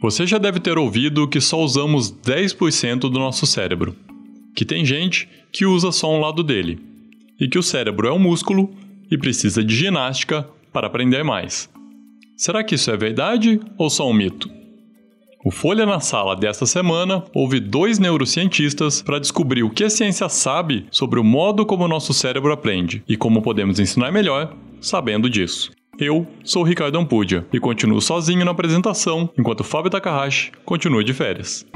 Você já deve ter ouvido que só usamos 10% do nosso cérebro, que tem gente que usa só um lado dele, e que o cérebro é um músculo e precisa de ginástica para aprender mais. Será que isso é verdade ou só um mito? O Folha na Sala desta semana houve dois neurocientistas para descobrir o que a ciência sabe sobre o modo como o nosso cérebro aprende e como podemos ensinar melhor sabendo disso. Eu sou Ricardo Ampudia e continuo sozinho na apresentação, enquanto Fábio Takahashi continua de férias.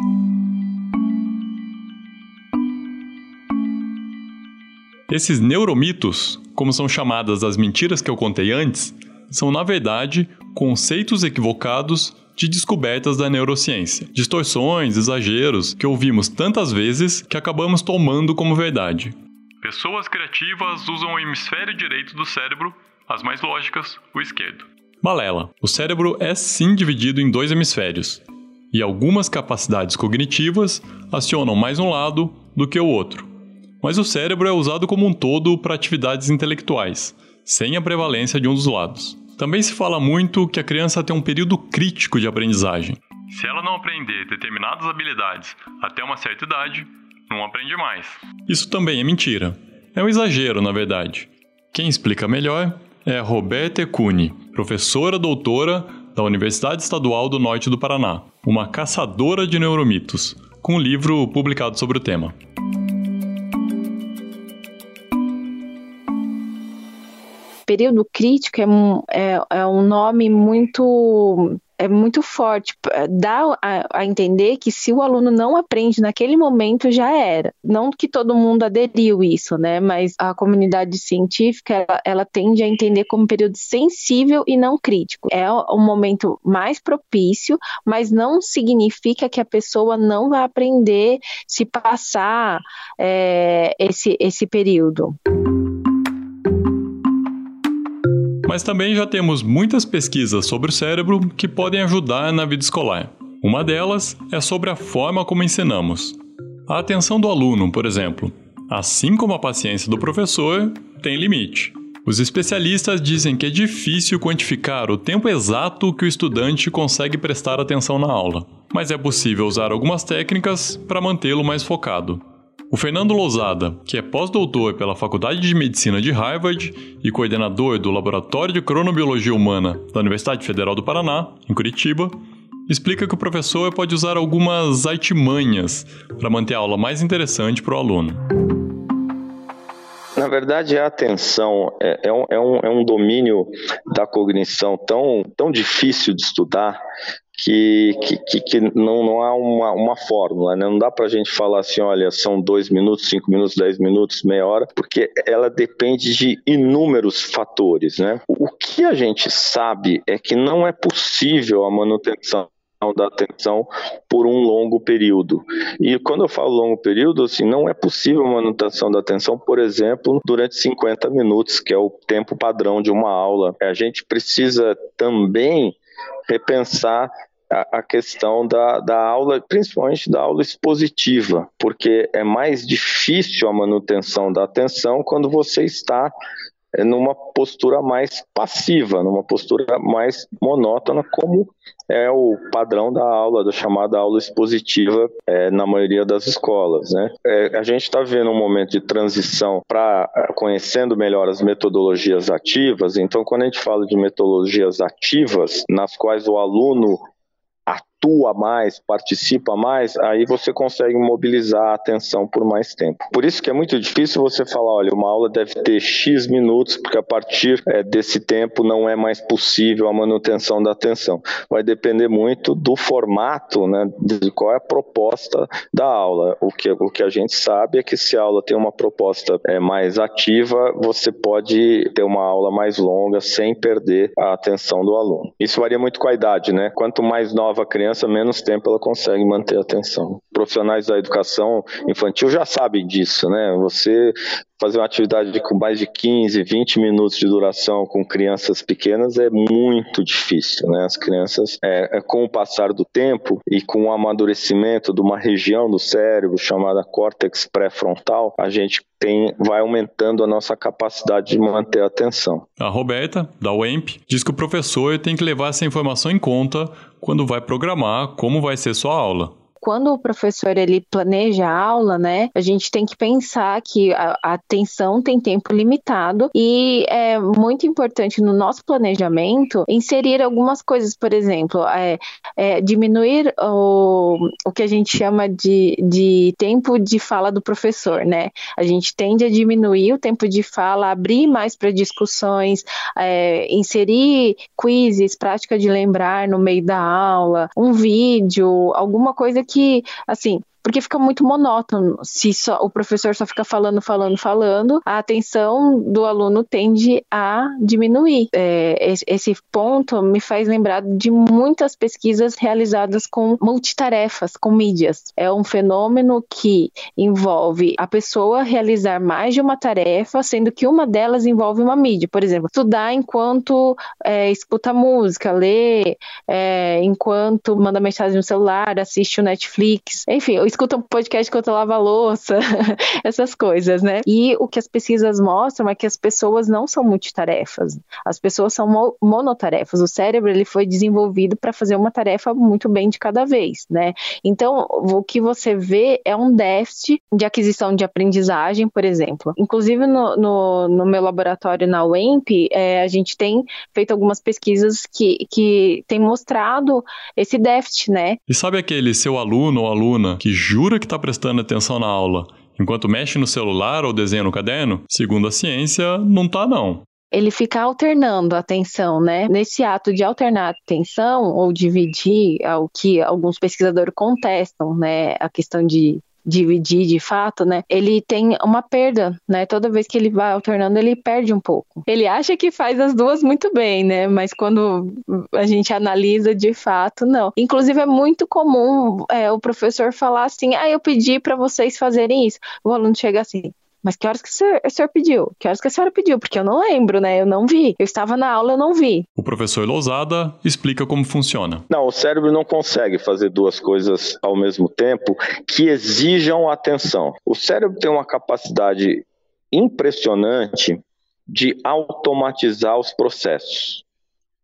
Esses neuromitos, como são chamadas as mentiras que eu contei antes, são na verdade conceitos equivocados de descobertas da neurociência, distorções, exageros que ouvimos tantas vezes que acabamos tomando como verdade. Pessoas criativas usam o hemisfério direito do cérebro as mais lógicas, o esquerdo. Balela. O cérebro é sim dividido em dois hemisférios, e algumas capacidades cognitivas acionam mais um lado do que o outro. Mas o cérebro é usado como um todo para atividades intelectuais, sem a prevalência de um dos lados. Também se fala muito que a criança tem um período crítico de aprendizagem. Se ela não aprender determinadas habilidades até uma certa idade, não aprende mais. Isso também é mentira. É um exagero, na verdade. Quem explica melhor é Roberta Cune, professora doutora da Universidade Estadual do Norte do Paraná, uma caçadora de neuromitos, com um livro publicado sobre o tema. Período crítico é um, é, é um nome muito é muito forte, dá a, a, entender que se o aluno não aprende naquele momento já era. Não que todo mundo aderiu isso, né? Mas a comunidade científica ela, ela tende a entender como um período sensível e não crítico. É um momento mais propício, mas não significa que a pessoa não vai aprender se passar é, esse, esse período. Mas também já temos muitas pesquisas sobre o cérebro que podem ajudar na vida escolar. Uma delas é sobre a forma como ensinamos. A atenção do aluno, por exemplo, assim como a paciência do professor, tem limite. Os especialistas dizem que é difícil quantificar o tempo exato que o estudante consegue prestar atenção na aula, mas é possível usar algumas técnicas para mantê-lo mais focado. O Fernando Lousada, que é pós-doutor pela Faculdade de Medicina de Harvard e coordenador do Laboratório de Cronobiologia Humana da Universidade Federal do Paraná, em Curitiba, explica que o professor pode usar algumas artimanhas para manter a aula mais interessante para o aluno. Na verdade, a atenção é, é, um, é, um, é um domínio da cognição tão, tão difícil de estudar que, que, que, não, não há uma, uma fórmula, né? não dá para a gente falar assim, olha, são dois minutos, cinco minutos, dez minutos, meia hora, porque ela depende de inúmeros fatores. Né? O que a gente sabe é que não é possível a manutenção da atenção por um longo período. E quando eu falo longo período, assim, não é possível manutenção da atenção, por exemplo, durante 50 minutos, que é o tempo padrão de uma aula. A gente precisa também repensar a, questão da, da aula, principalmente da aula expositiva, porque é mais difícil a manutenção da atenção quando você está numa postura mais passiva, numa postura mais monótona, como é o padrão da aula, da chamada aula expositiva é, na maioria das escolas. Né? É, a gente está vendo um momento de transição para é, conhecendo melhor as metodologias ativas. Então, quando a gente fala de metodologias ativas, nas quais o aluno atua mais, participa mais, aí você consegue mobilizar a atenção por mais tempo. Por isso que é muito difícil você falar, olha, uma aula deve ter X minutos, porque a partir é, desse tempo não é mais possível a manutenção da atenção. Vai depender muito do formato, né, de qual é a proposta da aula. O que, o que a gente sabe é que se a aula tem uma proposta é, mais ativa, você pode ter uma aula mais longa sem perder a atenção do aluno. Isso varia muito com a idade, né? Quanto mais nova a criança, menos tempo ela consegue manter a atenção. profissionais da educação infantil já sabem disso, né? Você fazer uma atividade com mais de 15, 20 minutos de duração com crianças pequenas é muito difícil, né? As crianças, é, é, com o passar do tempo e com o amadurecimento de uma região do cérebro chamada córtex pré-frontal, a gente tem, vai aumentando a nossa capacidade de manter a atenção. A Roberta, da UEMP, diz que o professor tem que levar essa informação em conta quando vai programar como vai ser sua aula quando o professor ele planeja a aula, né, a gente tem que pensar que a, atenção tem tempo limitado e é muito importante no nosso planejamento inserir algumas coisas, por exemplo, é, é, diminuir o, o que a gente chama de, de tempo de fala do professor, né? A gente tende a diminuir o tempo de fala, abrir mais para discussões, é, inserir quizzes, prática de lembrar no meio da aula, um vídeo, alguma coisa que, assim, porque fica muito monótono. Se só, o professor só fica falando, falando, falando, a atenção do aluno tende a diminuir. É, esse ponto me faz lembrar de muitas pesquisas realizadas com multitarefas, com mídias. É um fenômeno que envolve a pessoa realizar mais de uma tarefa, sendo que uma delas envolve uma mídia. Por exemplo, estudar enquanto é, escuta música, lê, é, enquanto manda mensagem no celular, assiste o Netflix. Enfim, escuta um podcast enquanto lava louça, essas coisas, né? E o que as pesquisas mostram é que as pessoas não são multitarefas, as pessoas são mo monotarefas. O cérebro ele foi desenvolvido para fazer uma tarefa muito bem de cada vez, né? Então, o que você vê é um déficit de aquisição de aprendizagem, por exemplo. Inclusive, no, no, no meu laboratório na UEMP, é, a gente tem feito algumas pesquisas que, que tem mostrado esse déficit, né? E sabe aquele seu aluno ou aluna que jura que está prestando atenção na aula, enquanto mexe no celular ou desenha no caderno? Segundo a ciência, não tá não ele fica alternando a atenção, né? Nesse ato de alternar a atenção ou dividir, o que alguns pesquisadores contestam, né? A questão de dividir de fato, né? Ele tem uma perda, né? Toda vez que ele vai alternando, ele perde um pouco. Ele acha que faz as duas muito bem, né? Mas quando a gente analisa de fato, não. Inclusive é muito comum é, o professor falar assim: "Ah, eu pedi para vocês fazerem isso". O aluno chega assim: mas que horas que o senhor, o senhor, pediu? Que horas que a senhora pediu? Porque eu não lembro, né? Eu não vi. Eu estava na aula, eu não vi. O professor Lousada explica como funciona. Não, o cérebro não consegue fazer duas coisas ao mesmo tempo que exijam atenção. O cérebro tem uma capacidade impressionante de automatizar os processos.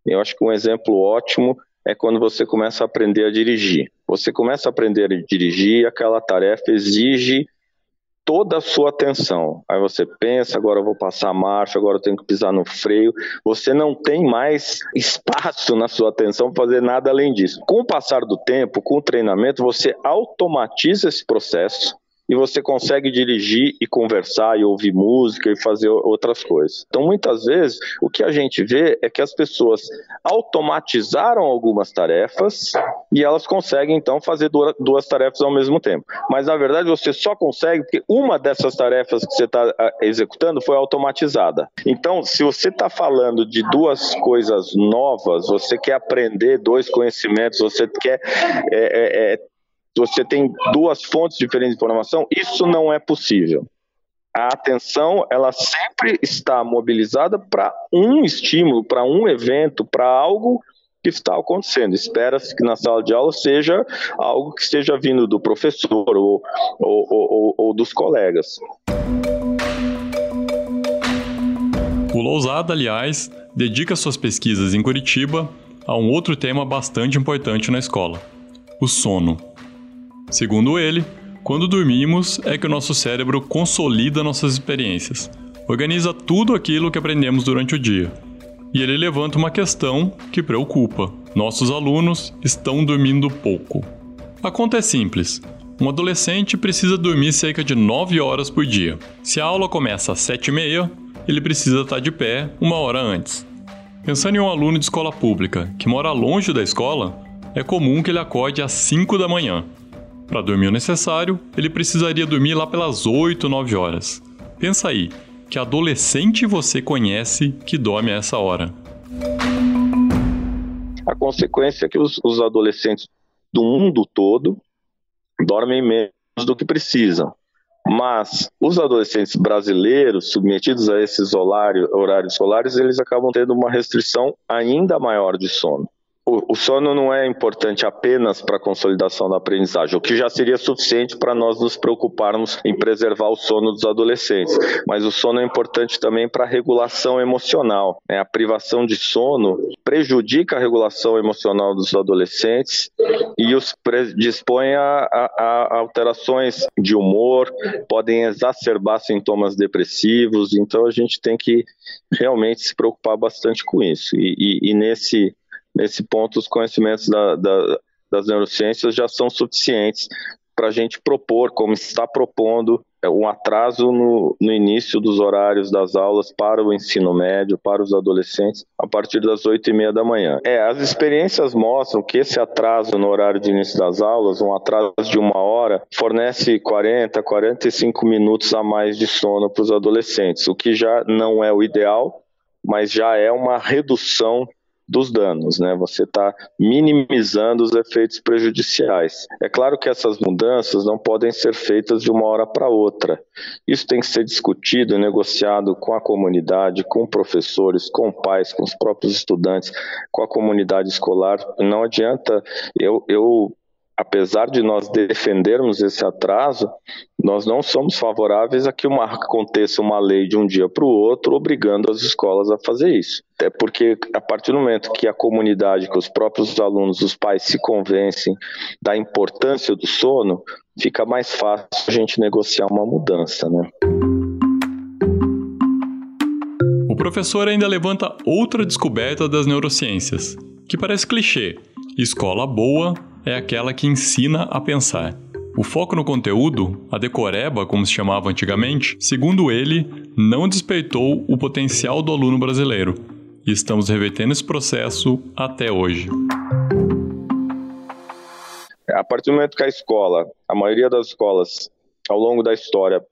Eu acho que um exemplo ótimo é quando você começa a aprender a dirigir. Você começa a aprender a dirigir, aquela tarefa exige toda a sua atenção. Aí você pensa, agora eu vou passar a marcha, agora eu tenho que pisar no freio. Você não tem mais espaço na sua atenção para fazer nada além disso. Com o passar do tempo, com o treinamento, você automatiza esse processo e você consegue dirigir e conversar e ouvir música e fazer outras coisas. Então, muitas vezes, o que a gente vê é que as pessoas automatizaram algumas tarefas e elas conseguem, então, fazer duas tarefas ao mesmo tempo. Mas, na verdade, você só consegue porque uma dessas tarefas que você está executando foi automatizada. Então, se você está falando de duas coisas novas, você quer aprender dois conhecimentos, você quer é, é, é, você tem duas fontes diferentes de informação, isso não é possível. A atenção, ela sempre está mobilizada para um estímulo, para um evento, para algo que está acontecendo. Espera-se que na sala de aula seja algo que esteja vindo do professor ou, ou, ou, ou dos colegas. O Lousada, aliás, dedica suas pesquisas em Curitiba a um outro tema bastante importante na escola: o sono. Segundo ele, quando dormimos é que o nosso cérebro consolida nossas experiências, organiza tudo aquilo que aprendemos durante o dia. E ele levanta uma questão que preocupa: nossos alunos estão dormindo pouco. A conta é simples. Um adolescente precisa dormir cerca de 9 horas por dia. Se a aula começa às 7h30, ele precisa estar de pé uma hora antes. Pensando em um aluno de escola pública que mora longe da escola, é comum que ele acorde às 5 da manhã para dormir o necessário, ele precisaria dormir lá pelas 8, 9 horas. Pensa aí, que adolescente você conhece que dorme a essa hora? A consequência é que os, os adolescentes do mundo todo dormem menos do que precisam. Mas os adolescentes brasileiros submetidos a esses horários, horários escolares, eles acabam tendo uma restrição ainda maior de sono o, sono não é importante apenas para a consolidação da aprendizagem, o que já seria suficiente para nós nos preocuparmos em preservar o sono dos adolescentes. Mas o sono é importante também para a regulação emocional. Né? A privação de sono prejudica a regulação emocional dos adolescentes e os predispõe a, a, a alterações de humor, podem exacerbar sintomas depressivos. Então a gente tem que realmente se preocupar bastante com isso. e, e, e nesse nesse ponto, os conhecimentos da, da, das neurociências já são suficientes para a gente propor, como está propondo, é, um atraso no, no, início dos horários das aulas para o ensino médio, para os adolescentes, a partir das oito e meia da manhã. É, as experiências mostram que esse atraso no horário de início das aulas, um atraso de uma hora, fornece 40, 45 minutos a mais de sono para os adolescentes, o que já não é o ideal, mas já é uma redução dos danos, né? Você está minimizando os efeitos prejudiciais. É claro que essas mudanças não podem ser feitas de uma hora para outra. Isso tem que ser discutido e negociado com a comunidade, com professores, com pais, com os próprios estudantes, com a comunidade escolar. Não adianta eu, eu apesar de nós defendermos esse atraso, nós não somos favoráveis a que uma, aconteça uma lei de um dia para o outro obrigando as escolas a fazer isso. É porque a partir do momento que a comunidade, que os próprios alunos, os pais se convencem da importância do sono, fica mais fácil a gente negociar uma mudança, né? O professor ainda levanta outra descoberta das neurociências, que parece clichê. Escola boa é aquela que ensina a pensar. O foco no conteúdo, a decoreba, como se chamava antigamente, segundo ele, não despertou o potencial do aluno brasileiro. E estamos revertendo esse processo até hoje. A partir do momento que a escola, a maioria das escolas, ao longo da história,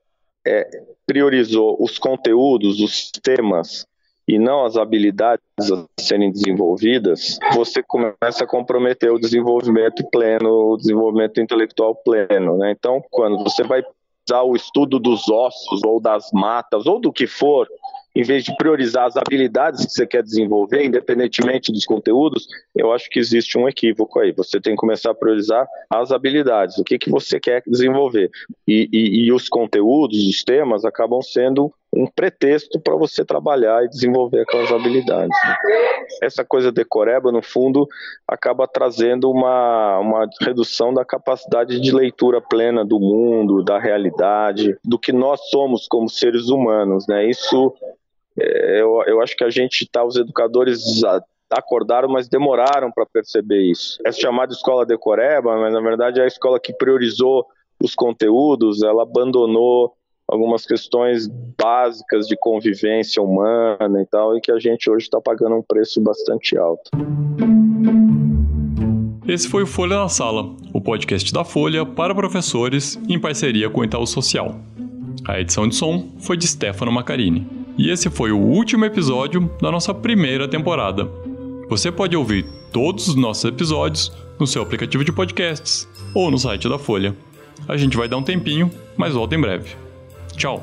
é, priorizou os conteúdos, os temas e não as habilidades a serem desenvolvidas, você começa a comprometer o desenvolvimento pleno, o desenvolvimento intelectual pleno. Né? Então, quando você vai usar o estudo dos ossos ou das matas ou do que for, em vez de priorizar as habilidades que você quer desenvolver, independentemente dos conteúdos, eu acho que existe um equívoco aí. Você tem que começar a priorizar as habilidades, o que, que você quer desenvolver. E, e, e os conteúdos, os temas, acabam sendo um pretexto para você trabalhar e desenvolver aquelas habilidades. Né? Essa coisa decoreba, no fundo, acaba trazendo uma, uma redução da capacidade de leitura plena do mundo, da realidade, do que nós somos como seres humanos. Né? Isso eu, eu acho que a gente tá, os educadores acordaram, mas demoraram para perceber isso. É chamada escola decoreba, mas na verdade é a escola que priorizou os conteúdos, ela abandonou algumas questões básicas de convivência humana e tal, e que a gente hoje está pagando um preço bastante alto. Esse foi o Folha na Sala, o podcast da Folha para professores em parceria com o Itaú Social. A edição de som foi de Stefano Macarini. E esse foi o último episódio da nossa primeira temporada. Você pode ouvir todos os nossos episódios no seu aplicativo de podcasts ou no site da Folha. A gente vai dar um tempinho, mas volta em breve. Tchau!